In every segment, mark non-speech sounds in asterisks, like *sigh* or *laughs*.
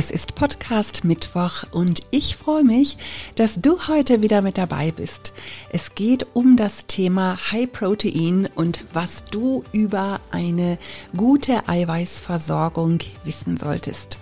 Es ist Podcast Mittwoch und ich freue mich, dass du heute wieder mit dabei bist. Es geht um das Thema High Protein und was du über eine gute Eiweißversorgung wissen solltest.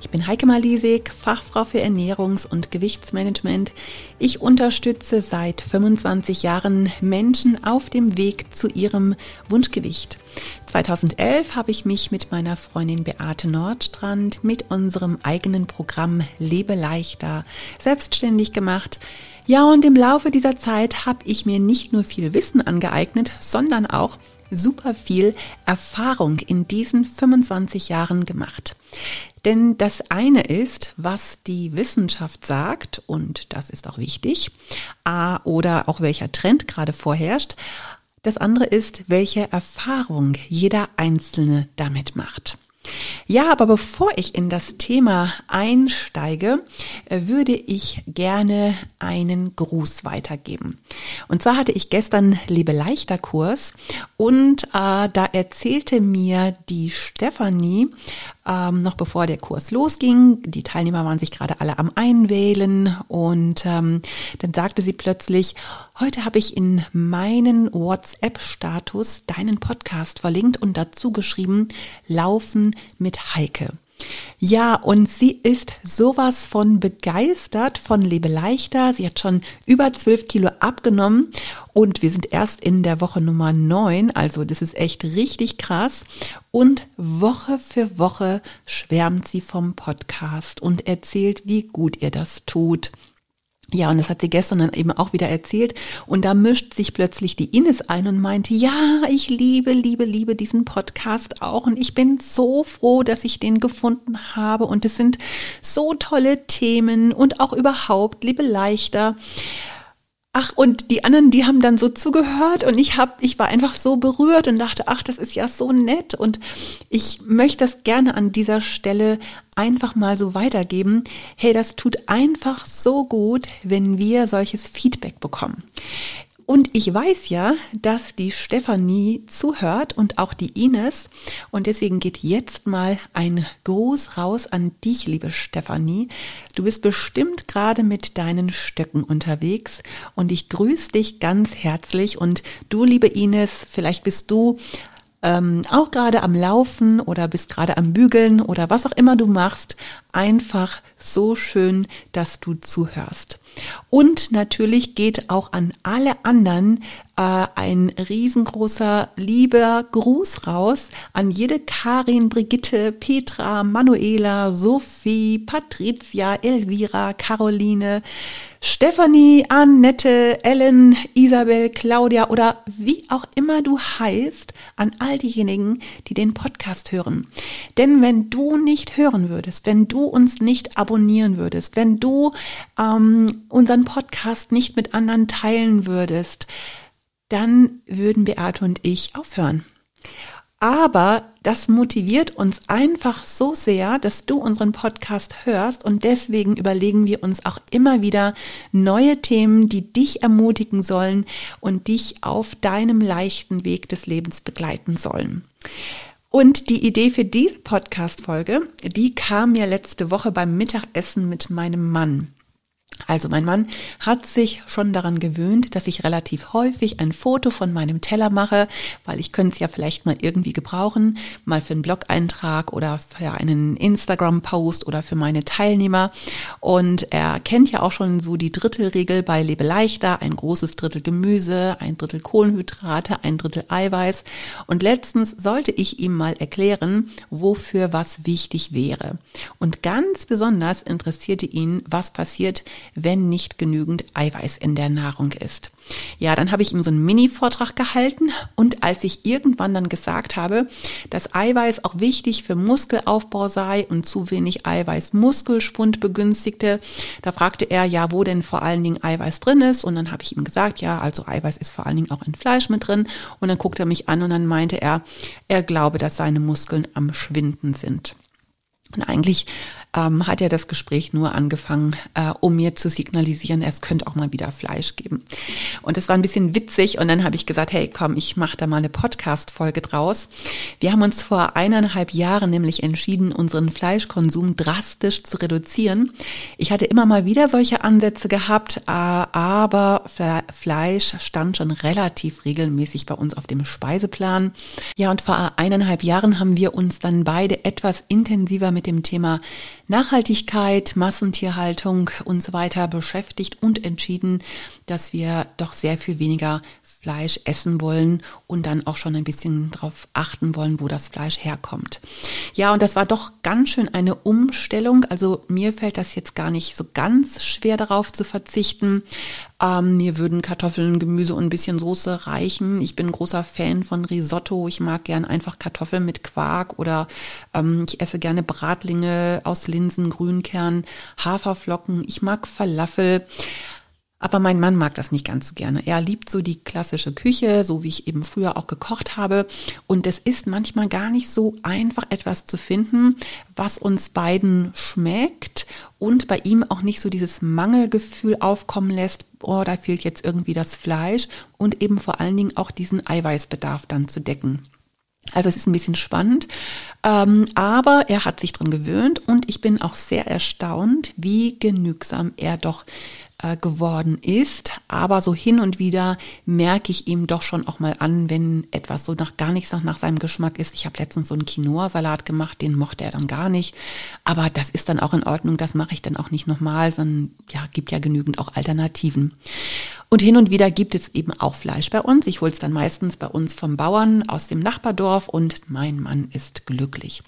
Ich bin Heike Malisek, Fachfrau für Ernährungs- und Gewichtsmanagement. Ich unterstütze seit 25 Jahren Menschen auf dem Weg zu ihrem Wunschgewicht. 2011 habe ich mich mit meiner Freundin Beate Nordstrand mit unserem eigenen Programm Lebe leichter selbstständig gemacht. Ja, und im Laufe dieser Zeit habe ich mir nicht nur viel Wissen angeeignet, sondern auch super viel Erfahrung in diesen 25 Jahren gemacht. Denn das eine ist, was die Wissenschaft sagt, und das ist auch wichtig, oder auch welcher Trend gerade vorherrscht. Das andere ist, welche Erfahrung jeder Einzelne damit macht. Ja, aber bevor ich in das Thema einsteige, äh, würde ich gerne einen Gruß weitergeben. Und zwar hatte ich gestern Lebe leichter Kurs und äh, da erzählte mir die Stefanie, ähm, noch bevor der Kurs losging, die Teilnehmer waren sich gerade alle am Einwählen und ähm, dann sagte sie plötzlich, heute habe ich in meinen WhatsApp-Status deinen Podcast verlinkt und dazu geschrieben, Laufen mit Heike. Ja, und sie ist sowas von begeistert von Lebe leichter. Sie hat schon über zwölf Kilo abgenommen und wir sind erst in der Woche Nummer neun. Also das ist echt richtig krass. Und Woche für Woche schwärmt sie vom Podcast und erzählt, wie gut ihr das tut. Ja, und das hat sie gestern dann eben auch wieder erzählt. Und da mischt sich plötzlich die Ines ein und meinte, ja, ich liebe, liebe, liebe diesen Podcast auch. Und ich bin so froh, dass ich den gefunden habe. Und es sind so tolle Themen und auch überhaupt, liebe Leichter. Ach, und die anderen, die haben dann so zugehört und ich hab, ich war einfach so berührt und dachte, ach, das ist ja so nett und ich möchte das gerne an dieser Stelle einfach mal so weitergeben. Hey, das tut einfach so gut, wenn wir solches Feedback bekommen. Und ich weiß ja, dass die Stefanie zuhört und auch die Ines. Und deswegen geht jetzt mal ein Gruß raus an dich, liebe Stefanie. Du bist bestimmt gerade mit deinen Stöcken unterwegs und ich grüße dich ganz herzlich. Und du, liebe Ines, vielleicht bist du ähm, auch gerade am Laufen oder bist gerade am Bügeln oder was auch immer du machst, einfach so schön, dass du zuhörst. Und natürlich geht auch an alle anderen äh, ein riesengroßer lieber Gruß raus an jede Karin, Brigitte, Petra, Manuela, Sophie, Patricia, Elvira, Caroline, Stephanie, Annette, Ellen, Isabel, Claudia oder wie auch immer du heißt, an all diejenigen, die den Podcast hören. Denn wenn du nicht hören würdest, wenn du uns nicht abonnieren würdest, wenn du ähm, unseren Podcast nicht mit anderen teilen würdest, dann würden Beate und ich aufhören. Aber das motiviert uns einfach so sehr, dass du unseren Podcast hörst und deswegen überlegen wir uns auch immer wieder neue Themen, die dich ermutigen sollen und dich auf deinem leichten Weg des Lebens begleiten sollen. Und die Idee für diese Podcast-Folge, die kam mir letzte Woche beim Mittagessen mit meinem Mann. Also mein Mann hat sich schon daran gewöhnt, dass ich relativ häufig ein Foto von meinem Teller mache, weil ich könnte es ja vielleicht mal irgendwie gebrauchen, mal für einen Blog-Eintrag oder für einen Instagram-Post oder für meine Teilnehmer. Und er kennt ja auch schon so die Drittelregel bei Lebe leichter, ein großes Drittel Gemüse, ein Drittel Kohlenhydrate, ein Drittel Eiweiß. Und letztens sollte ich ihm mal erklären, wofür was wichtig wäre. Und ganz besonders interessierte ihn, was passiert, wenn nicht genügend Eiweiß in der Nahrung ist. Ja, dann habe ich ihm so einen Mini-Vortrag gehalten und als ich irgendwann dann gesagt habe, dass Eiweiß auch wichtig für Muskelaufbau sei und zu wenig Eiweiß Muskelspund begünstigte, da fragte er, ja, wo denn vor allen Dingen Eiweiß drin ist und dann habe ich ihm gesagt, ja, also Eiweiß ist vor allen Dingen auch in Fleisch mit drin und dann guckte er mich an und dann meinte er, er glaube, dass seine Muskeln am Schwinden sind. Und eigentlich ähm, hat ja das Gespräch nur angefangen, äh, um mir zu signalisieren, es könnte auch mal wieder Fleisch geben. Und das war ein bisschen witzig und dann habe ich gesagt, hey, komm, ich mache da mal eine Podcast-Folge draus. Wir haben uns vor eineinhalb Jahren nämlich entschieden, unseren Fleischkonsum drastisch zu reduzieren. Ich hatte immer mal wieder solche Ansätze gehabt, äh, aber Fleisch stand schon relativ regelmäßig bei uns auf dem Speiseplan. Ja, und vor eineinhalb Jahren haben wir uns dann beide etwas intensiver mit dem Thema Nachhaltigkeit, Massentierhaltung und so weiter beschäftigt und entschieden, dass wir doch sehr viel weniger Fleisch essen wollen und dann auch schon ein bisschen darauf achten wollen, wo das Fleisch herkommt. Ja, und das war doch ganz schön eine Umstellung. Also mir fällt das jetzt gar nicht so ganz schwer darauf zu verzichten. Ähm, mir würden Kartoffeln, Gemüse und ein bisschen Soße reichen. Ich bin großer Fan von Risotto. Ich mag gern einfach Kartoffeln mit Quark oder ähm, ich esse gerne Bratlinge aus Linsen, Grünkern, Haferflocken. Ich mag Falafel. Aber mein Mann mag das nicht ganz so gerne. Er liebt so die klassische Küche, so wie ich eben früher auch gekocht habe. Und es ist manchmal gar nicht so einfach, etwas zu finden, was uns beiden schmeckt und bei ihm auch nicht so dieses Mangelgefühl aufkommen lässt, oh, da fehlt jetzt irgendwie das Fleisch und eben vor allen Dingen auch diesen Eiweißbedarf dann zu decken. Also es ist ein bisschen spannend, ähm, aber er hat sich dran gewöhnt und ich bin auch sehr erstaunt, wie genügsam er doch äh, geworden ist. Aber so hin und wieder merke ich ihm doch schon auch mal an, wenn etwas so nach gar nichts nach, nach seinem Geschmack ist. Ich habe letztens so einen Quinoa-Salat gemacht, den mochte er dann gar nicht. Aber das ist dann auch in Ordnung, das mache ich dann auch nicht nochmal, sondern ja, gibt ja genügend auch Alternativen. Und hin und wieder gibt es eben auch Fleisch bei uns. Ich hole es dann meistens bei uns vom Bauern aus dem Nachbardorf und mein Mann ist glücklich.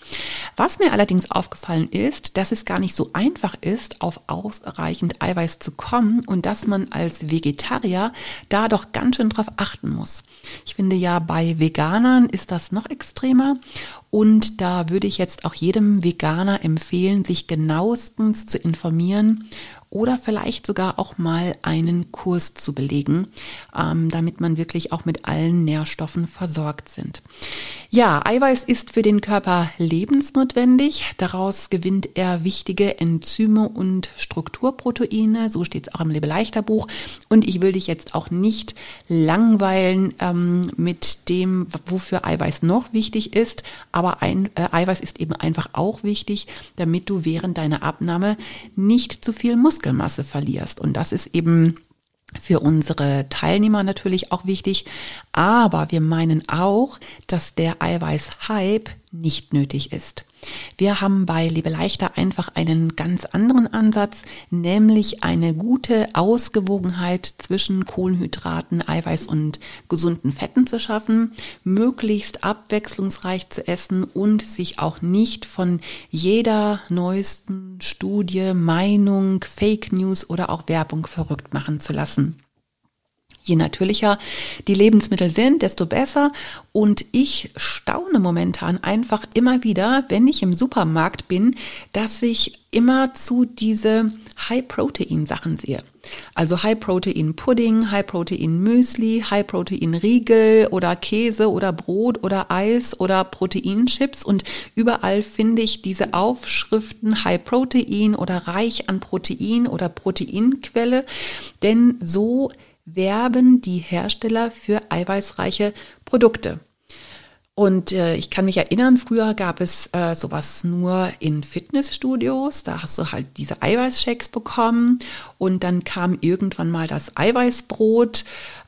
Was mir allerdings aufgefallen ist, dass es gar nicht so einfach ist, auf ausreichend Eiweiß zu kommen und dass man als Vegetarier da doch ganz schön drauf achten muss. Ich finde ja, bei Veganern ist das noch extremer und da würde ich jetzt auch jedem Veganer empfehlen, sich genauestens zu informieren oder vielleicht sogar auch mal einen Kurs zu belegen, ähm, damit man wirklich auch mit allen Nährstoffen versorgt sind. Ja, Eiweiß ist für den Körper lebensnotwendig. Daraus gewinnt er wichtige Enzyme und Strukturproteine. So steht es auch im Lebeleichter Buch. Und ich will dich jetzt auch nicht langweilen ähm, mit dem, wofür Eiweiß noch wichtig ist. Aber ein, äh, Eiweiß ist eben einfach auch wichtig, damit du während deiner Abnahme nicht zu viel Muskelmasse verlierst. Und das ist eben für unsere Teilnehmer natürlich auch wichtig. Aber wir meinen auch, dass der Eiweiß-Hype nicht nötig ist. Wir haben bei Lebe leichter einfach einen ganz anderen Ansatz, nämlich eine gute Ausgewogenheit zwischen Kohlenhydraten, Eiweiß und gesunden Fetten zu schaffen, möglichst abwechslungsreich zu essen und sich auch nicht von jeder neuesten Studie, Meinung, Fake News oder auch Werbung verrückt machen zu lassen. Je natürlicher die Lebensmittel sind, desto besser. Und ich staune momentan einfach immer wieder, wenn ich im Supermarkt bin, dass ich immer zu diese High-Protein-Sachen sehe. Also High-Protein-Pudding, High-Protein-Müsli, High-Protein-Riegel oder Käse oder Brot oder Eis oder Proteinchips und überall finde ich diese Aufschriften High-Protein oder reich an Protein oder Proteinquelle, denn so werben die Hersteller für eiweißreiche Produkte. Und äh, ich kann mich erinnern, früher gab es äh, sowas nur in Fitnessstudios. Da hast du halt diese Eiweißshakes bekommen und dann kam irgendwann mal das Eiweißbrot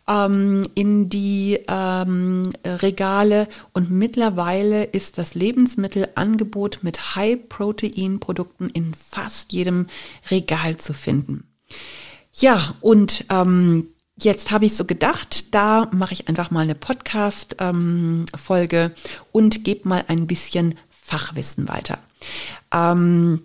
ähm, in die ähm, Regale und mittlerweile ist das Lebensmittelangebot mit High-Protein-Produkten in fast jedem Regal zu finden. Ja, und ähm, Jetzt habe ich so gedacht, da mache ich einfach mal eine Podcast-Folge ähm, und gebe mal ein bisschen Fachwissen weiter. Ähm,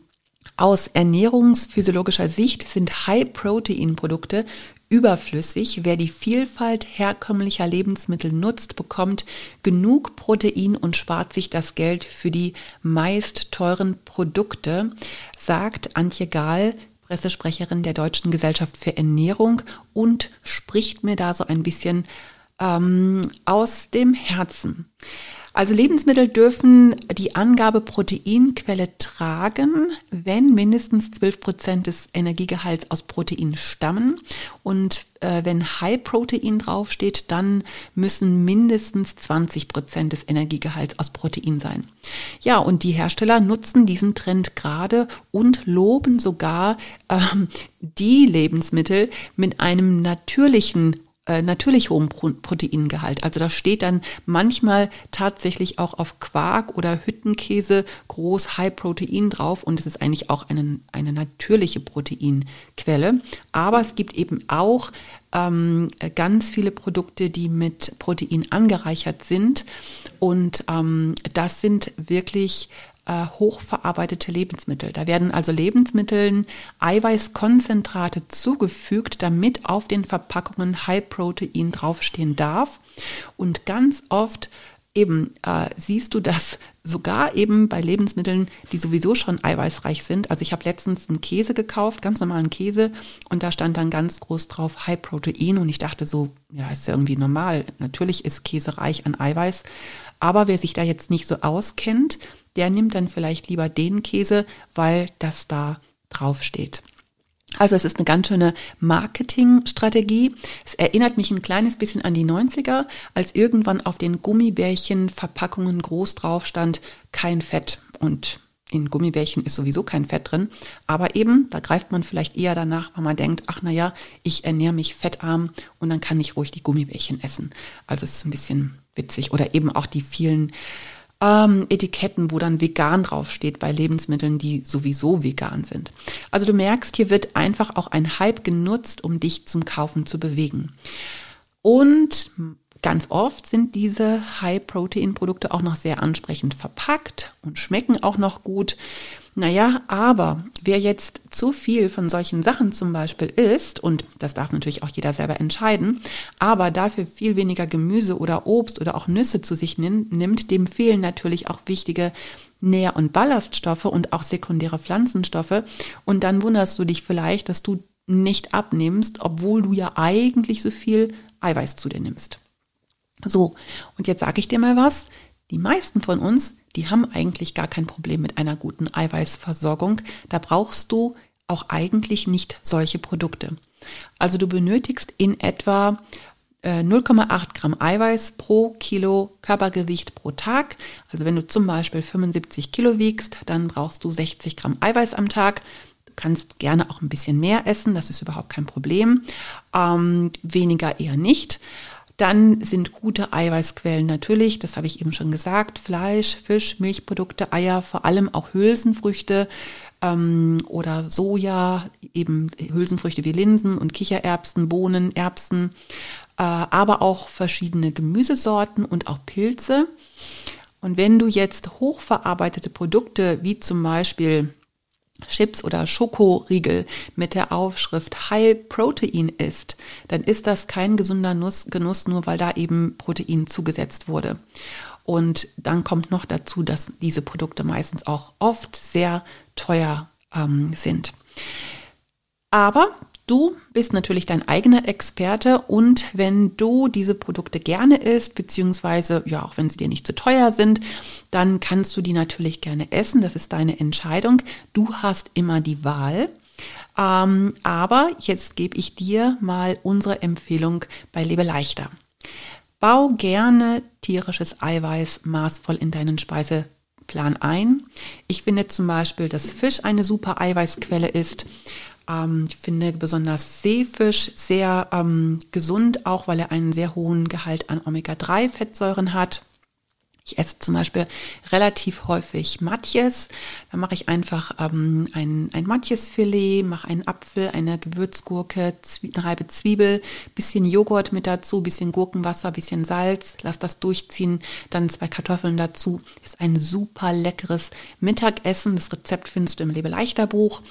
aus ernährungsphysiologischer Sicht sind High-Protein-Produkte überflüssig. Wer die Vielfalt herkömmlicher Lebensmittel nutzt, bekommt genug Protein und spart sich das Geld für die meist teuren Produkte, sagt Antje Gahl, Pressesprecherin der Deutschen Gesellschaft für Ernährung und spricht mir da so ein bisschen ähm, aus dem Herzen. Also Lebensmittel dürfen die Angabe Proteinquelle tragen, wenn mindestens 12 Prozent des Energiegehalts aus Protein stammen. Und äh, wenn High Protein draufsteht, dann müssen mindestens 20 Prozent des Energiegehalts aus Protein sein. Ja, und die Hersteller nutzen diesen Trend gerade und loben sogar ähm, die Lebensmittel mit einem natürlichen äh, natürlich hohem Proteingehalt. Also da steht dann manchmal tatsächlich auch auf Quark oder Hüttenkäse groß High Protein drauf und es ist eigentlich auch eine, eine natürliche Proteinquelle. Aber es gibt eben auch ähm, ganz viele Produkte, die mit Protein angereichert sind und ähm, das sind wirklich äh, hochverarbeitete Lebensmittel. Da werden also Lebensmitteln Eiweißkonzentrate zugefügt, damit auf den Verpackungen High Protein draufstehen darf. Und ganz oft eben äh, siehst du das sogar eben bei Lebensmitteln, die sowieso schon eiweißreich sind. Also ich habe letztens einen Käse gekauft, ganz normalen Käse, und da stand dann ganz groß drauf High Protein und ich dachte so, ja, ist ja irgendwie normal. Natürlich ist Käse reich an Eiweiß, aber wer sich da jetzt nicht so auskennt, der nimmt dann vielleicht lieber den Käse, weil das da drauf steht. Also es ist eine ganz schöne Marketingstrategie. Es erinnert mich ein kleines bisschen an die 90er, als irgendwann auf den Gummibärchen-Verpackungen groß drauf stand, kein Fett. Und in Gummibärchen ist sowieso kein Fett drin. Aber eben, da greift man vielleicht eher danach, weil man denkt, ach naja, ich ernähre mich fettarm und dann kann ich ruhig die Gummibärchen essen. Also es ist ein bisschen witzig. Oder eben auch die vielen ähm, Etiketten, wo dann vegan draufsteht bei Lebensmitteln, die sowieso vegan sind. Also du merkst, hier wird einfach auch ein Hype genutzt, um dich zum Kaufen zu bewegen. Und ganz oft sind diese High-Protein-Produkte auch noch sehr ansprechend verpackt und schmecken auch noch gut. Naja, aber wer jetzt zu viel von solchen Sachen zum Beispiel isst, und das darf natürlich auch jeder selber entscheiden, aber dafür viel weniger Gemüse oder Obst oder auch Nüsse zu sich nimmt, dem fehlen natürlich auch wichtige Nähr- und Ballaststoffe und auch sekundäre Pflanzenstoffe. Und dann wunderst du dich vielleicht, dass du nicht abnimmst, obwohl du ja eigentlich so viel Eiweiß zu dir nimmst. So, und jetzt sage ich dir mal was. Die meisten von uns die haben eigentlich gar kein Problem mit einer guten Eiweißversorgung. Da brauchst du auch eigentlich nicht solche Produkte. Also du benötigst in etwa 0,8 äh, Gramm Eiweiß pro Kilo Körpergewicht pro Tag. Also wenn du zum Beispiel 75 Kilo wiegst, dann brauchst du 60 Gramm Eiweiß am Tag. Du kannst gerne auch ein bisschen mehr essen, das ist überhaupt kein Problem. Ähm, weniger eher nicht. Dann sind gute Eiweißquellen natürlich, das habe ich eben schon gesagt, Fleisch, Fisch, Milchprodukte, Eier, vor allem auch Hülsenfrüchte ähm, oder Soja, eben Hülsenfrüchte wie Linsen und Kichererbsen, Bohnen, Erbsen, äh, aber auch verschiedene Gemüsesorten und auch Pilze. Und wenn du jetzt hochverarbeitete Produkte wie zum Beispiel Chips oder Schokoriegel mit der Aufschrift High Protein ist, dann ist das kein gesunder Nuss, Genuss, nur weil da eben Protein zugesetzt wurde. Und dann kommt noch dazu, dass diese Produkte meistens auch oft sehr teuer ähm, sind. Aber Du bist natürlich dein eigener Experte und wenn du diese Produkte gerne isst, beziehungsweise ja, auch wenn sie dir nicht zu teuer sind, dann kannst du die natürlich gerne essen. Das ist deine Entscheidung. Du hast immer die Wahl. Ähm, aber jetzt gebe ich dir mal unsere Empfehlung bei Lebe leichter. Bau gerne tierisches Eiweiß maßvoll in deinen Speiseplan ein. Ich finde zum Beispiel, dass Fisch eine super Eiweißquelle ist. Ähm, ich finde besonders Seefisch sehr ähm, gesund, auch weil er einen sehr hohen Gehalt an Omega-3-Fettsäuren hat. Ich esse zum Beispiel relativ häufig Matjes. Da mache ich einfach ähm, ein, ein Matjesfilet, mache einen Apfel, eine Gewürzgurke, Zwie eine halbe Zwiebel, bisschen Joghurt mit dazu, bisschen Gurkenwasser, bisschen Salz, lass das durchziehen, dann zwei Kartoffeln dazu. Ist ein super leckeres Mittagessen. Das Rezept findest du im Lebeleichter Buch.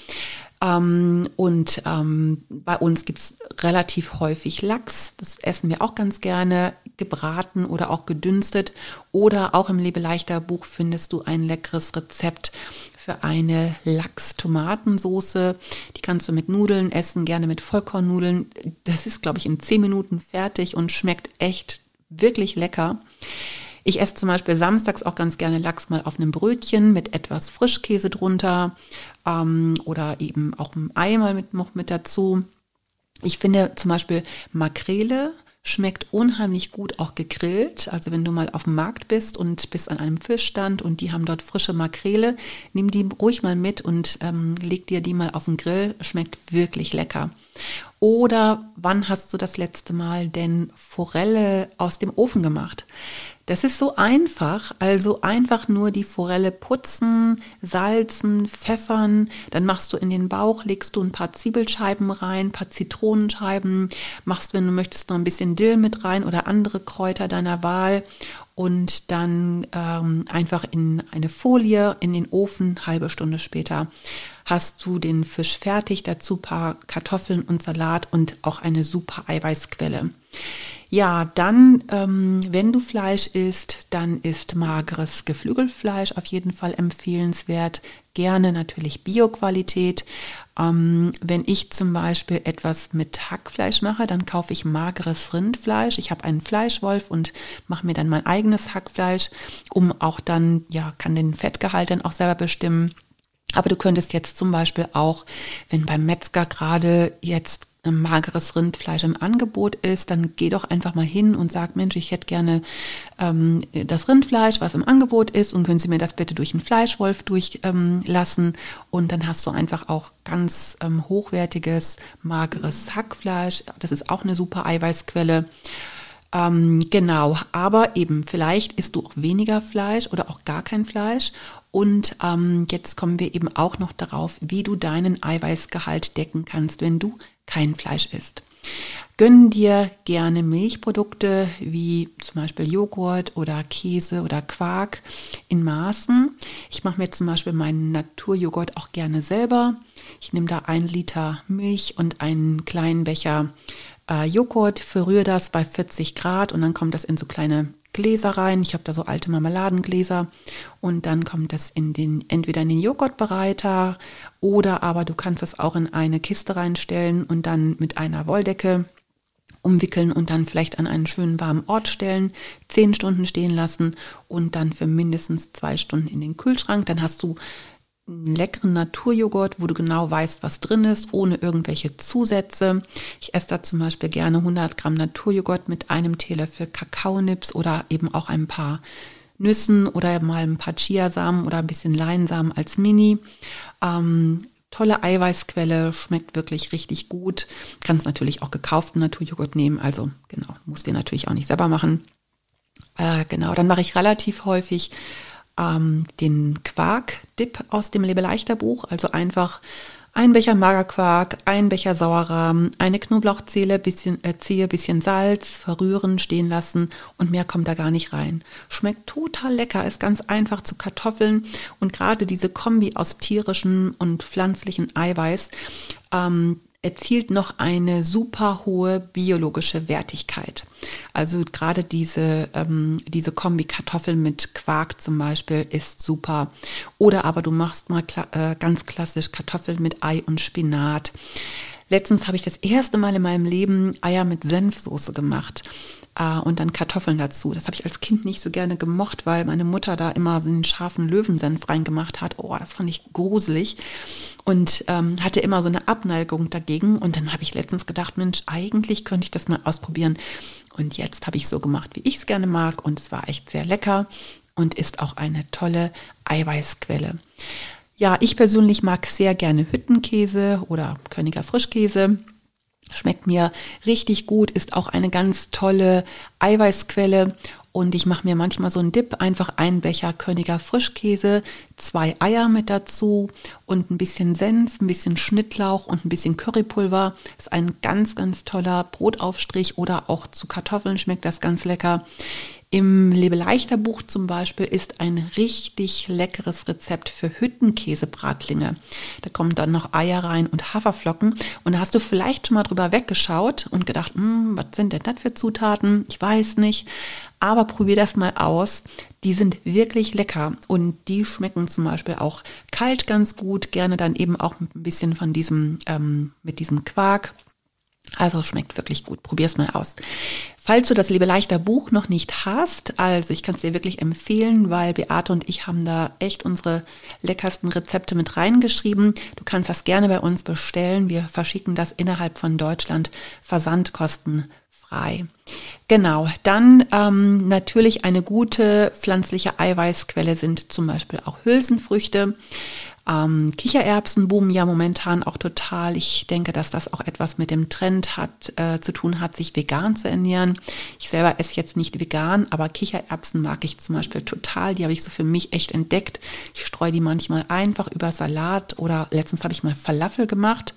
Ähm, und ähm, bei uns gibt's relativ häufig Lachs. Das essen wir auch ganz gerne, gebraten oder auch gedünstet. Oder auch im Lebeleichter Buch findest du ein leckeres Rezept für eine Lachs-Tomatensoße. Die kannst du mit Nudeln essen, gerne mit Ich esse zum Beispiel samstags auch ganz gerne Lachs mal auf einem Brötchen mit etwas Frischkäse drunter ähm, oder eben auch ein Ei mit, noch mit dazu. Ich finde zum Beispiel Makrele schmeckt unheimlich gut auch gegrillt. Also wenn du mal auf dem Markt bist und bist an einem Fischstand und die haben dort frische Makrele, nimm die ruhig mal mit und ähm, leg dir die mal auf den Grill. Schmeckt wirklich lecker. Oder wann hast du das letzte Mal denn Forelle aus dem Ofen gemacht? Das ist so einfach, also einfach nur die Forelle putzen, salzen, pfeffern, dann machst du in den Bauch, legst du ein paar Zwiebelscheiben rein, ein paar Zitronenscheiben, machst, wenn du möchtest, noch ein bisschen Dill mit rein oder andere Kräuter deiner Wahl. Und dann ähm, einfach in eine Folie in den Ofen, halbe Stunde später hast du den Fisch fertig, dazu paar Kartoffeln und Salat und auch eine super Eiweißquelle. Ja, dann, ähm, wenn du Fleisch isst, dann ist mageres Geflügelfleisch auf jeden Fall empfehlenswert. Gerne natürlich Bioqualität. Ähm, wenn ich zum Beispiel etwas mit Hackfleisch mache, dann kaufe ich mageres Rindfleisch. Ich habe einen Fleischwolf und mache mir dann mein eigenes Hackfleisch, um auch dann, ja, kann den Fettgehalt dann auch selber bestimmen. Aber du könntest jetzt zum Beispiel auch, wenn beim Metzger gerade jetzt mageres Rindfleisch im Angebot ist, dann geh doch einfach mal hin und sag, Mensch, ich hätte gerne ähm, das Rindfleisch, was im Angebot ist und können Sie mir das bitte durch einen Fleischwolf durchlassen ähm, und dann hast du einfach auch ganz ähm, hochwertiges, mageres Hackfleisch. Das ist auch eine super Eiweißquelle. Ähm, genau, aber eben vielleicht isst du auch weniger Fleisch oder auch gar kein Fleisch und ähm, jetzt kommen wir eben auch noch darauf, wie du deinen Eiweißgehalt decken kannst, wenn du kein Fleisch isst. Gönn dir gerne Milchprodukte wie zum Beispiel Joghurt oder Käse oder Quark in Maßen. Ich mache mir zum Beispiel meinen Naturjoghurt auch gerne selber. Ich nehme da ein Liter Milch und einen kleinen Becher äh, Joghurt, verrühre das bei 40 Grad und dann kommt das in so kleine Gläser rein. Ich habe da so alte Marmeladengläser und dann kommt das in den entweder in den Joghurtbereiter oder aber du kannst es auch in eine Kiste reinstellen und dann mit einer Wolldecke umwickeln und dann vielleicht an einen schönen warmen Ort stellen, zehn Stunden stehen lassen und dann für mindestens zwei Stunden in den Kühlschrank. Dann hast du einen leckeren Naturjoghurt, wo du genau weißt, was drin ist, ohne irgendwelche Zusätze. Ich esse da zum Beispiel gerne 100 Gramm Naturjoghurt mit einem Teelöffel Kakaonips oder eben auch ein paar Nüssen oder mal ein paar Chiasamen oder ein bisschen Leinsamen als Mini. Ähm, tolle Eiweißquelle, schmeckt wirklich richtig gut. Kannst natürlich auch gekauften Naturjoghurt nehmen, also genau, musst dir natürlich auch nicht selber machen. Äh, genau, dann mache ich relativ häufig ähm, den Quark-Dip aus dem Lebeleichter Buch, also einfach ein Becher Magerquark, ein Becher Sauerrahm, eine Knoblauchzehe, bisschen, äh, Zehe, bisschen Salz, verrühren, stehen lassen und mehr kommt da gar nicht rein. Schmeckt total lecker, ist ganz einfach zu Kartoffeln und gerade diese Kombi aus tierischem und pflanzlichen Eiweiß, ähm, erzielt noch eine super hohe biologische Wertigkeit. Also gerade diese, ähm, diese Kombi Kartoffeln mit Quark zum Beispiel ist super. Oder aber du machst mal kla äh, ganz klassisch Kartoffeln mit Ei und Spinat. Letztens habe ich das erste Mal in meinem Leben Eier mit Senfsoße gemacht äh, und dann Kartoffeln dazu. Das habe ich als Kind nicht so gerne gemocht, weil meine Mutter da immer so einen scharfen Löwensenf reingemacht hat. Oh, das fand ich gruselig und ähm, hatte immer so eine Abneigung dagegen. Und dann habe ich letztens gedacht, Mensch, eigentlich könnte ich das mal ausprobieren. Und jetzt habe ich so gemacht, wie ich es gerne mag. Und es war echt sehr lecker und ist auch eine tolle Eiweißquelle. Ja, ich persönlich mag sehr gerne Hüttenkäse oder Königer Frischkäse. Schmeckt mir richtig gut, ist auch eine ganz tolle Eiweißquelle. Und ich mache mir manchmal so einen Dip, einfach einen Becher Königer Frischkäse, zwei Eier mit dazu und ein bisschen Senf, ein bisschen Schnittlauch und ein bisschen Currypulver. Ist ein ganz, ganz toller Brotaufstrich oder auch zu Kartoffeln schmeckt das ganz lecker. Im Lebeleichter Buch zum Beispiel ist ein richtig leckeres Rezept für Hüttenkäsebratlinge. Da kommen dann noch Eier rein und Haferflocken. Und da hast du vielleicht schon mal drüber weggeschaut und gedacht, hm, was sind denn das für Zutaten? Ich weiß nicht. Aber probier das mal aus. Die sind wirklich lecker und die schmecken zum Beispiel auch kalt ganz gut. Gerne dann eben auch mit ein bisschen von diesem, ähm, mit diesem Quark Also schmeckt wirklich gut. Probier's mal aus. Falls du das Liebe leichter Buch noch nicht hast, also ich kann es dir wirklich empfehlen, weil Beate und ich haben da echt unsere leckersten Rezepte mit reingeschrieben. Du kannst das gerne bei uns bestellen. Wir verschicken das innerhalb von Deutschland versandkostenfrei. Genau, dann ähm, natürlich eine gute pflanzliche Eiweißquelle sind zum Beispiel auch Hülsenfrüchte. Ähm, Kichererbsen boomen ja momentan auch total. Ich denke, dass das auch etwas mit dem Trend hat, äh, zu tun hat, sich vegan zu ernähren. Ich selber esse jetzt nicht vegan, aber Kichererbsen mag ich zum Beispiel total. Die habe ich so für mich echt entdeckt. Ich streue die manchmal einfach über Salat oder letztens habe ich mal Falafel gemacht.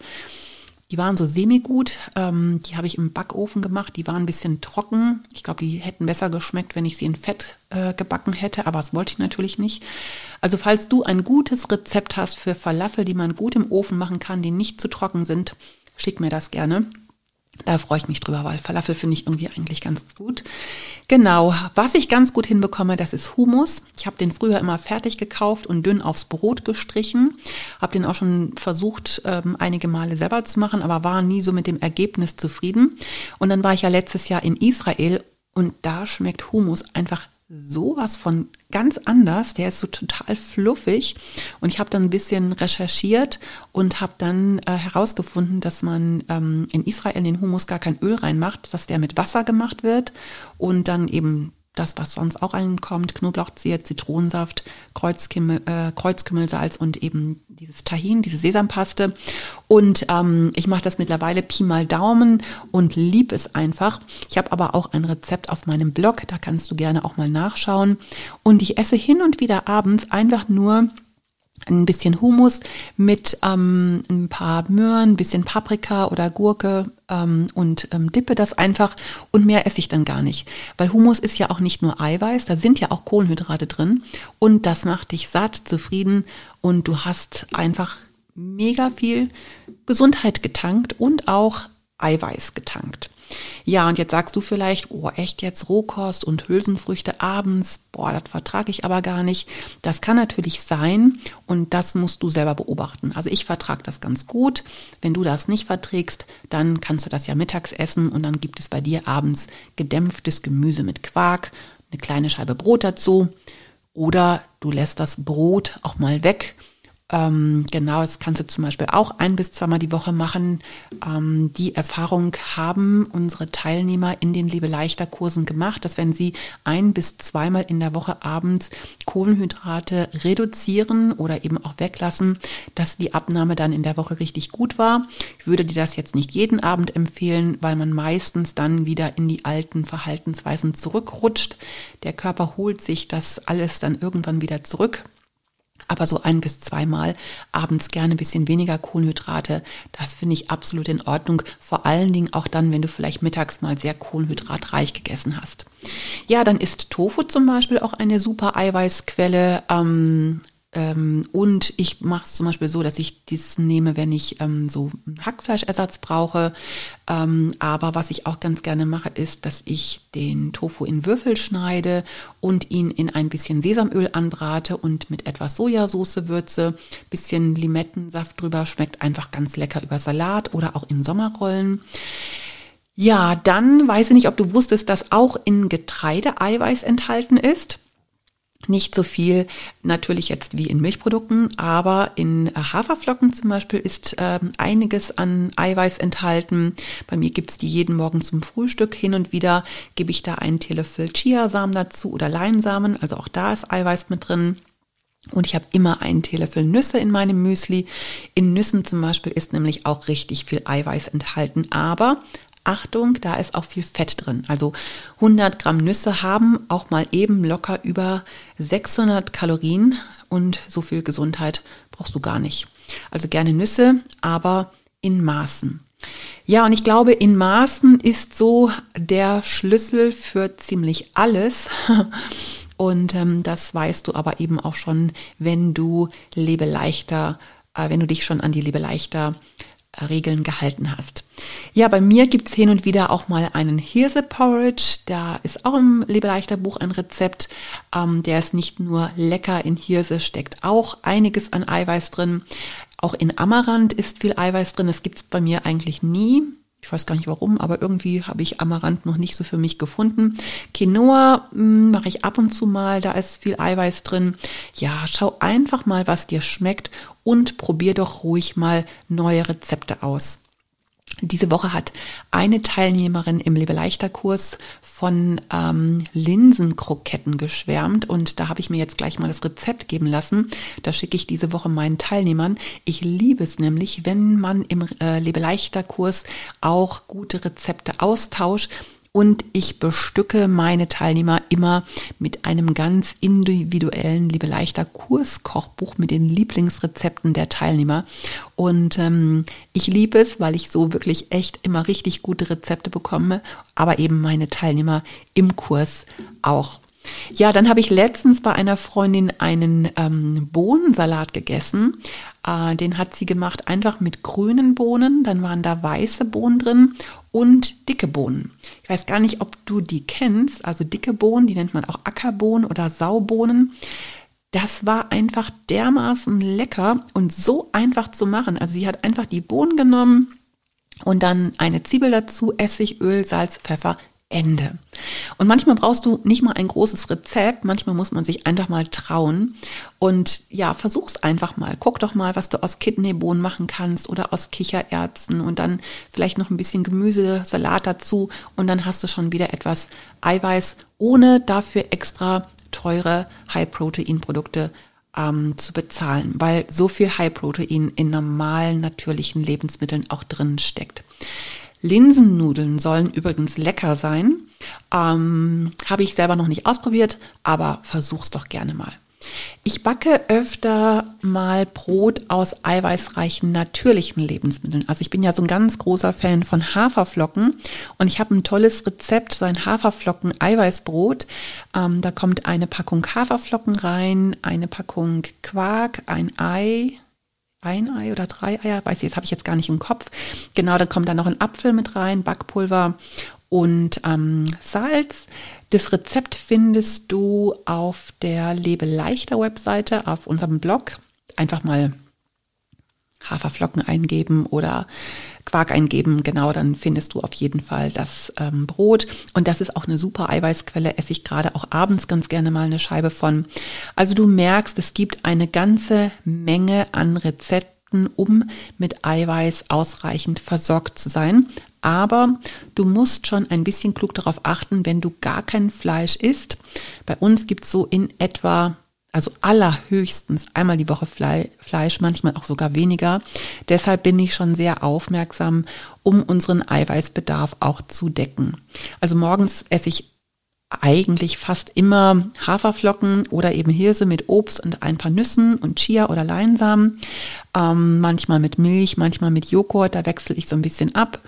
Die waren so semi-gut. Ähm, die habe ich im Backofen gemacht. Die waren ein bisschen trocken. Ich glaube, die hätten besser geschmeckt, wenn ich sie in Fett äh, gebacken hätte, aber das wollte ich natürlich nicht. Also falls du ein gutes Rezept hast für Falafel, die man gut im Ofen machen kann, die nicht zu trocken sind, schick mir das gerne. Da freue ich mich drüber, weil Falafel finde ich irgendwie eigentlich ganz gut. Genau, was ich ganz gut hinbekomme, das ist Humus. Ich habe den früher immer fertig gekauft und dünn aufs Brot gestrichen. Habe den auch schon versucht, ähm, einige Male selber zu machen, aber war nie so mit dem Ergebnis zufrieden. Und dann war ich ja letztes Jahr in Israel und da schmeckt Humus einfach sowas von ganz anders. Der ist so total fluffig. Und ich habe dann ein bisschen recherchiert und habe dann äh, herausgefunden, dass man ähm, in Israel in den Humus gar kein Öl reinmacht, dass der mit Wasser gemacht wird und dann eben das, was sonst auch reinkommt, Knoblauchzehe, Zitronensaft, Kreuzkümmel, äh, Kreuzkümmelsalz und eben dieses Tahin, diese Sesampaste. Und ähm, ich mache das mittlerweile Pi mal Daumen und lieb es einfach. Ich habe aber auch ein Rezept auf meinem Blog, da kannst du gerne auch mal nachschauen. Und ich esse hin und wieder abends einfach nur ein bisschen Hummus mit ähm, ein paar Möhren, ein bisschen Paprika oder Gurke ähm, und ähm, dippe das einfach und mehr esse ich dann gar nicht. Weil Hummus ist ja auch nicht nur Eiweiß, da sind ja auch Kohlenhydrate drin und das macht dich satt, zufrieden und du hast einfach mega viel Gesundheit getankt und auch Eiweiß getankt. Ja, und jetzt sagst du vielleicht, oh, echt jetzt Rohkost und Hülsenfrüchte abends, boah, das vertrage ich aber gar nicht. Das kann natürlich sein und das musst du selber beobachten. Also ich vertrage das ganz gut. Wenn du das nicht verträgst, dann kannst du das ja mittags essen und dann gibt es bei dir abends gedämpftes Gemüse mit Quark, eine kleine Scheibe Brot dazu. Oder du lässt das Brot auch mal weg ähm, genau, das kannst du zum Beispiel auch ein bis zweimal die Woche machen. Ähm, die Erfahrung haben unsere Teilnehmer in den Lebeleichter-Kursen gemacht, dass wenn sie ein bis zweimal in der Woche abends Kohlenhydrate reduzieren oder eben auch weglassen, dass die Abnahme dann in der Woche richtig gut war. Ich würde dir das jetzt nicht jeden Abend empfehlen, weil man meistens dann wieder in die alten Verhaltensweisen zurückrutscht. Der Körper holt sich das alles dann irgendwann wieder zurück aber so ein bis zweimal abends gerne ein bisschen weniger Kohlenhydrate. Das finde ich absolut in Ordnung. Vor allen Dingen auch dann, wenn du vielleicht mittags mal sehr kohlenhydratreich gegessen hast. Ja, dann ist Tofu zum Beispiel auch eine super Eiweißquelle. Ähm, ähm, und ich mache es zum Beispiel so, dass ich dies nehme, wenn ich ähm, so Hackfleischersatz brauche. Ähm, aber was ich auch ganz gerne mache, ist, dass ich den Tofu in Würfel schneide und ihn in ein bisschen Sesamöl anbrate und mit etwas Sojasauce würze. Bisschen Limettensaft drüber, schmeckt einfach ganz lecker über Salat oder auch in Sommerrollen. Ja, dann weiß ich nicht, ob du wusstest, dass auch in Getreide Eiweiß enthalten ist. Nicht so viel natürlich jetzt wie in Milchprodukten, aber in Haferflocken zum Beispiel ist ähm, einiges an Eiweiß enthalten. Bei mir gibt's die jeden Morgen zum Frühstück. Hin und wieder gebe ich da einen Teelöffel Chiasamen dazu oder Leinsamen. Also auch da ist Eiweiß mit drin. Und ich habe immer einen Teelöffel Nüsse in meinem Müsli. In Nüssen zum Beispiel ist nämlich auch richtig viel Eiweiß enthalten, aber Achtung, da ist auch viel Fett drin. Also 100 Gramm Nüsse haben auch mal eben locker über 600 Kalorien und so viel Gesundheit brauchst du gar nicht. Also gerne Nüsse, aber in Maßen. Ja, und ich glaube, in Maßen ist so der Schlüssel für ziemlich alles. *laughs* Und ähm, das weißt du aber eben auch schon, wenn du Lebe leichter, äh, wenn du dich schon an die Lebe leichter Regeln gehalten hast. Ja, bei mir gibt es hin und wieder auch mal einen Hirse-Porridge. Da ist auch im Lebeleichter Buch ein Rezept. Ähm, der ist nicht nur lecker, in Hirse steckt auch einiges an Eiweiß drin. Auch in Amaranth ist viel Eiweiß drin. Das gibt es bei mir eigentlich nie. Ich weiß gar nicht warum, aber irgendwie habe ich Amaranth noch nicht so für mich gefunden. Quinoa hm, mache ich ab und zu mal, da ist viel Eiweiß drin. Ja, schau einfach mal, was dir schmeckt und probier doch ruhig mal neue Rezepte aus. Diese Woche hat eine Teilnehmerin im Lebeleichter-Kurs von ähm, Linsenkroketten geschwärmt und da habe ich mir jetzt gleich mal das Rezept geben lassen. Da schicke ich diese Woche meinen Teilnehmern. Ich liebe es nämlich, wenn man im äh, Lebeleichter-Kurs auch gute Rezepte austauscht und ich bestücke meine Teilnehmer immer mit einem ganz individuellen, liebe leichter Kurskochbuch mit den Lieblingsrezepten der Teilnehmer. Und ähm, ich liebe es, weil ich so wirklich echt immer richtig gute Rezepte bekomme, aber eben meine Teilnehmer im Kurs auch. Ja, dann habe ich letztens bei einer Freundin einen ähm, Bohnensalat gegessen. Äh, den hat sie gemacht einfach mit grünen Bohnen. Dann waren da weiße Bohnen drin und dicke Bohnen. Ich weiß gar nicht, ob du die kennst. Also dicke Bohnen, die nennt man auch Ackerbohnen oder Saubohnen. Das war einfach dermaßen lecker und so einfach zu machen. Also sie hat einfach die Bohnen genommen und dann eine Zwiebel dazu, Essig, Öl, Salz, Pfeffer, Ende. Und manchmal brauchst du nicht mal ein großes Rezept, manchmal muss man sich einfach mal trauen. Und ja, versuch's einfach mal. Guck doch mal, was du aus Kidneybohnen machen kannst oder aus Kichererbsen und dann vielleicht noch ein bisschen Gemüse, Salat dazu und dann hast du schon wieder etwas Eiweiß, ohne dafür extra teure High-Protein-Produkte ähm, zu bezahlen, weil so viel High-Protein in normalen, natürlichen Lebensmitteln auch drin steckt. Linsennudeln sollen übrigens lecker sein. Ähm, Habe ich selber noch nicht ausprobiert, aber versuch's doch gerne mal. Ich backe öfter mal Brot aus eiweißreichen natürlichen Lebensmitteln. Also ich bin ja so ein ganz großer Fan von Haferflocken und ich habe ein tolles Rezept, so ein Haferflocken-Eiweißbrot. Ähm, da kommt eine Packung Haferflocken rein, eine Packung Quark, ein Ei, ein Ei oder drei Eier, weiß ich, jetzt habe ich jetzt gar nicht im Kopf. Genau, da kommt dann noch ein Apfel mit rein, Backpulver und ähm, Salz. Das Rezept findest du auf der Lebe leichter Webseite, auf unserem Blog. Einfach mal Haferflocken eingeben oder Quark eingeben, genau, dann findest du auf jeden Fall das ähm, Brot. Und das ist auch eine super Eiweißquelle, esse ich gerade auch abends ganz gerne mal eine Scheibe von. Also du merkst, es gibt eine ganze Menge an Rezepten, um mit Eiweiß ausreichend versorgt zu sein. Aber du musst schon ein bisschen klug darauf achten, wenn du gar kein Fleisch isst. Bei uns gibt es so in etwa also allerhöchstens einmal die Woche Fleisch, manchmal auch sogar weniger. Deshalb bin ich schon sehr aufmerksam, um unseren Eiweißbedarf auch zu decken. Also morgens esse ich eigentlich fast immer Haferflocken oder eben Hirse mit Obst und ein paar Nüssen und Chia oder Leinsamen. Ähm, manchmal mit Milch, manchmal mit Joghurt, da wechsle ich so ein bisschen ab.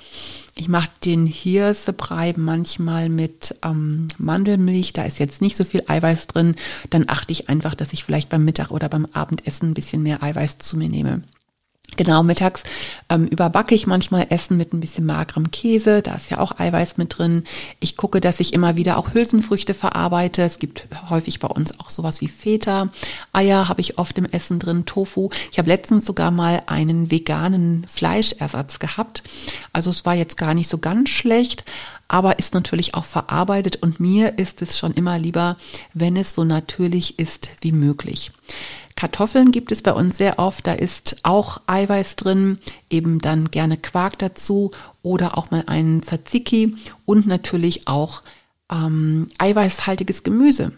Ich mache den Hirsebrei manchmal mit ähm, Mandelmilch. Da ist jetzt nicht so viel Eiweiß drin. Dann achte ich einfach, dass ich vielleicht beim Mittag oder beim Abendessen ein bisschen mehr Eiweiß zu mir nehme. Genau, mittags ähm, überbacke ich manchmal Essen mit ein bisschen magerem Käse. Da ist ja auch Eiweiß mit drin. Ich gucke, dass ich immer wieder auch Hülsenfrüchte verarbeite. Es gibt häufig bei uns auch sowas wie Feta. Eier habe ich oft im Essen drin, Tofu. Ich habe letztens sogar mal einen veganen Fleischersatz gehabt. Also es war jetzt gar nicht so ganz schlecht, aber ist natürlich auch verarbeitet und mir ist es schon immer lieber, wenn es so natürlich ist wie möglich. Kartoffeln gibt es bei uns sehr oft, da ist auch Eiweiß drin, eben dann gerne Quark dazu oder auch mal einen Tzatziki und natürlich auch ähm, eiweißhaltiges Gemüse.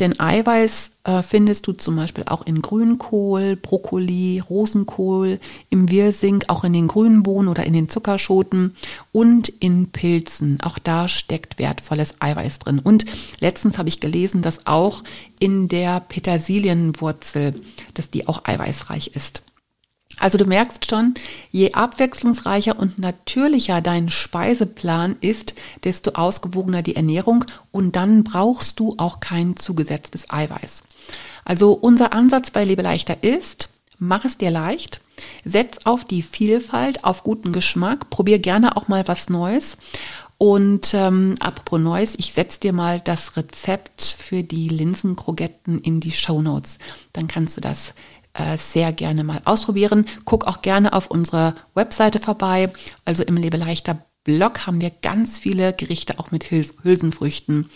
Denn Eiweiß äh, findest du zum Beispiel auch in Grünkohl, Brokkoli, Rosenkohl, im Wirsing, auch in den grünen Bohnen oder in den Zuckerschoten und in Pilzen. Auch da steckt wertvolles Eiweiß drin. Und letztens habe ich gelesen, dass auch in der Petersilienwurzel, dass die auch eiweißreich ist. Also du merkst schon, je abwechslungsreicher und natürlicher dein Speiseplan ist, desto ausgewogener die Ernährung und dann brauchst du auch kein zugesetztes Eiweiß. Also unser Ansatz bei Lebe leichter ist, mach es dir leicht, setz auf die Vielfalt, auf guten Geschmack, probier gerne auch mal was Neues. Und ähm, apropos Neues, ich setze dir mal das Rezept für die Linsenkrogetten in die Show Notes. Dann kannst du das äh, sehr gerne mal ausprobieren. Guck auch gerne auf unserer Webseite vorbei, also im Lebeleichter Blog haben wir ganz viele Gerichte auch mit Hülsenfrüchten.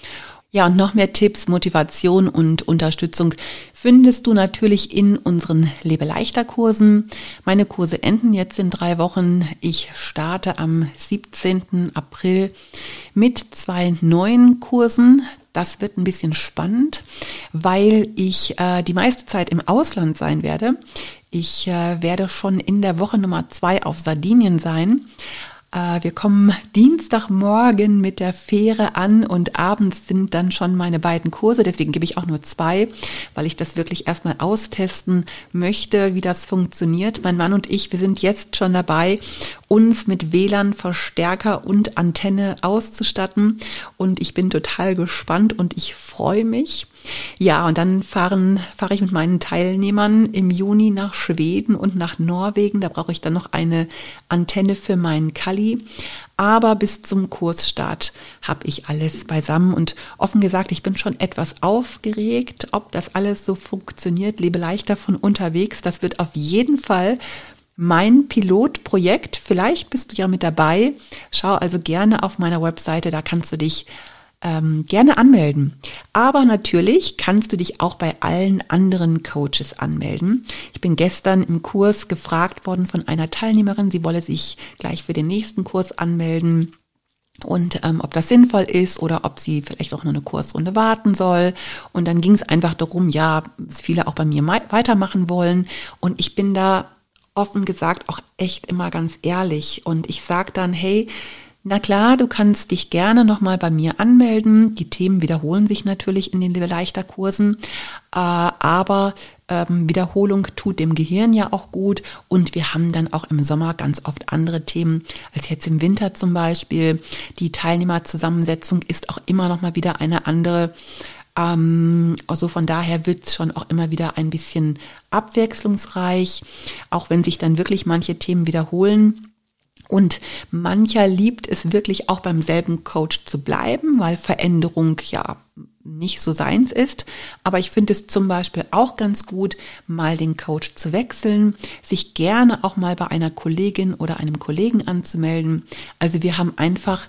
Ja, und noch mehr Tipps, Motivation und Unterstützung findest du natürlich in unseren Lebeleichter Kursen. Meine Kurse enden jetzt in drei Wochen. Ich starte am 17. April mit zwei neuen Kursen. Das wird ein bisschen spannend, weil ich äh, die meiste Zeit im Ausland sein werde. Ich äh, werde schon in der Woche Nummer zwei auf Sardinien sein. Äh, wir kommen Dienstagmorgen mit der Fähre an und abends sind dann schon meine beiden Kurse. Deswegen gebe ich auch nur zwei, weil ich das wirklich erstmal austesten möchte, wie das funktioniert. Mein Mann und ich, wir sind jetzt schon dabei, uns mit WLAN, Verstärker und Antenne auszustatten. Und ich bin total gespannt und ich freue mich. Ja, und dann fahren, fahre ich mit meinen Teilnehmern im Juni nach Schweden und nach Norwegen. Da brauche ich dann noch eine Antenne für meinen Kali. Aber bis zum Kursstart habe ich alles beisammen und offen gesagt, ich bin schon etwas aufgeregt, ob das alles so funktioniert. Lebe leichter von unterwegs. Das wird auf jeden Fall mein Pilotprojekt. Vielleicht bist du ja mit dabei. Schau also gerne auf meiner Webseite, da kannst du dich ähm, gerne anmelden. Aber natürlich kannst du dich auch bei allen anderen Coaches anmelden. Ich bin gestern im Kurs gefragt worden von einer Teilnehmerin, sie wolle sich gleich für den nächsten Kurs anmelden und ähm, ob das sinnvoll ist oder ob sie vielleicht auch nur eine Kursrunde warten soll. Und dann ging es einfach darum, ja, dass viele auch bei mir weitermachen wollen. Und ich bin da offen gesagt auch echt immer ganz ehrlich. Und ich sage dann, hey, na klar, du kannst dich gerne nochmal bei mir anmelden. Die Themen wiederholen sich natürlich in den leichter Kursen, äh, aber ähm, Wiederholung tut dem Gehirn ja auch gut und wir haben dann auch im Sommer ganz oft andere Themen als jetzt im Winter zum Beispiel. Die Teilnehmerzusammensetzung ist auch immer nochmal wieder eine andere. Ähm, also von daher wird es schon auch immer wieder ein bisschen abwechslungsreich, auch wenn sich dann wirklich manche Themen wiederholen. Und mancher liebt es wirklich auch beim selben Coach zu bleiben, weil Veränderung ja nicht so seins ist. Aber ich finde es zum Beispiel auch ganz gut, mal den Coach zu wechseln, sich gerne auch mal bei einer Kollegin oder einem Kollegen anzumelden. Also wir haben einfach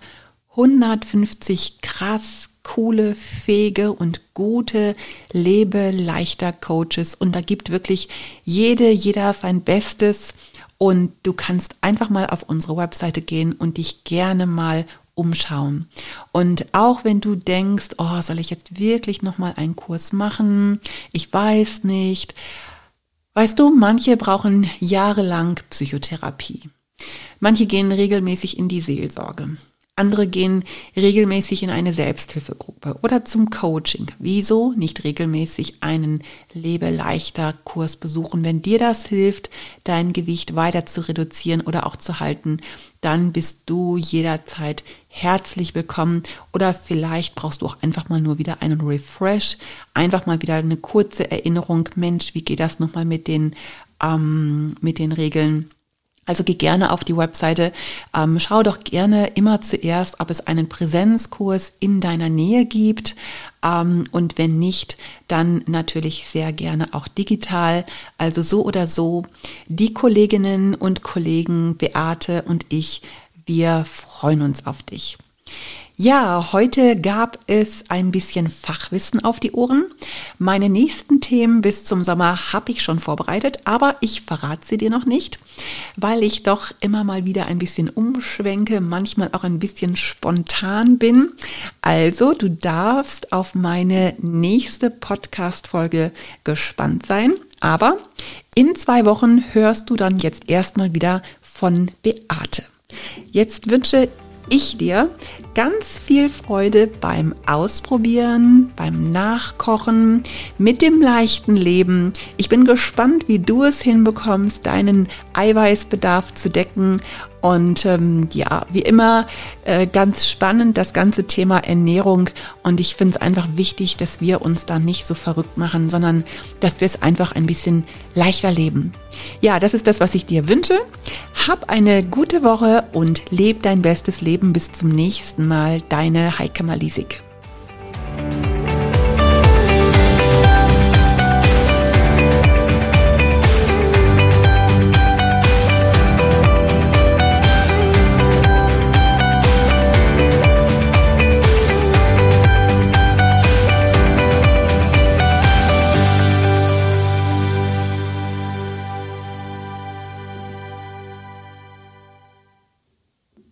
150 krass coole, fähige und gute Lebe leichter Coaches und da gibt wirklich jede, jeder sein Bestes und du kannst einfach mal auf unsere Webseite gehen und dich gerne mal umschauen. Und auch wenn du denkst, oh, soll ich jetzt wirklich noch mal einen Kurs machen? Ich weiß nicht. Weißt du, manche brauchen jahrelang Psychotherapie. Manche gehen regelmäßig in die Seelsorge. Andere gehen regelmäßig in eine Selbsthilfegruppe oder zum Coaching. Wieso nicht regelmäßig einen Lebe leichter Kurs besuchen? Wenn dir das hilft, dein Gewicht weiter zu reduzieren oder auch zu halten, dann bist du jederzeit herzlich willkommen. Oder vielleicht brauchst du auch einfach mal nur wieder einen Refresh, einfach mal wieder eine kurze Erinnerung. Mensch, wie geht das nochmal mit den, ähm, mit den Regeln? Also geh gerne auf die Webseite, ähm, schau doch gerne immer zuerst, ob es einen Präsenzkurs in deiner Nähe gibt. Ähm, und wenn nicht, dann natürlich sehr gerne auch digital. Also so oder so, die Kolleginnen und Kollegen Beate und ich, wir freuen uns auf dich. Ja, heute gab es ein bisschen Fachwissen auf die Ohren. Meine nächsten Themen bis zum Sommer habe ich schon vorbereitet, aber ich verrate sie dir noch nicht, weil ich doch immer mal wieder ein bisschen umschwenke, manchmal auch ein bisschen spontan bin. Also, du darfst auf meine nächste Podcast-Folge gespannt sein. Aber in zwei Wochen hörst du dann jetzt erstmal wieder von Beate. Jetzt wünsche ich dir ganz viel Freude beim Ausprobieren, beim Nachkochen, mit dem leichten Leben. Ich bin gespannt, wie du es hinbekommst, deinen Eiweißbedarf zu decken und ähm, ja, wie immer äh, ganz spannend das ganze Thema Ernährung. Und ich finde es einfach wichtig, dass wir uns da nicht so verrückt machen, sondern dass wir es einfach ein bisschen leichter leben. Ja, das ist das, was ich dir wünsche. Hab eine gute Woche und leb dein bestes Leben. Bis zum nächsten Mal. Deine Heike Malisik.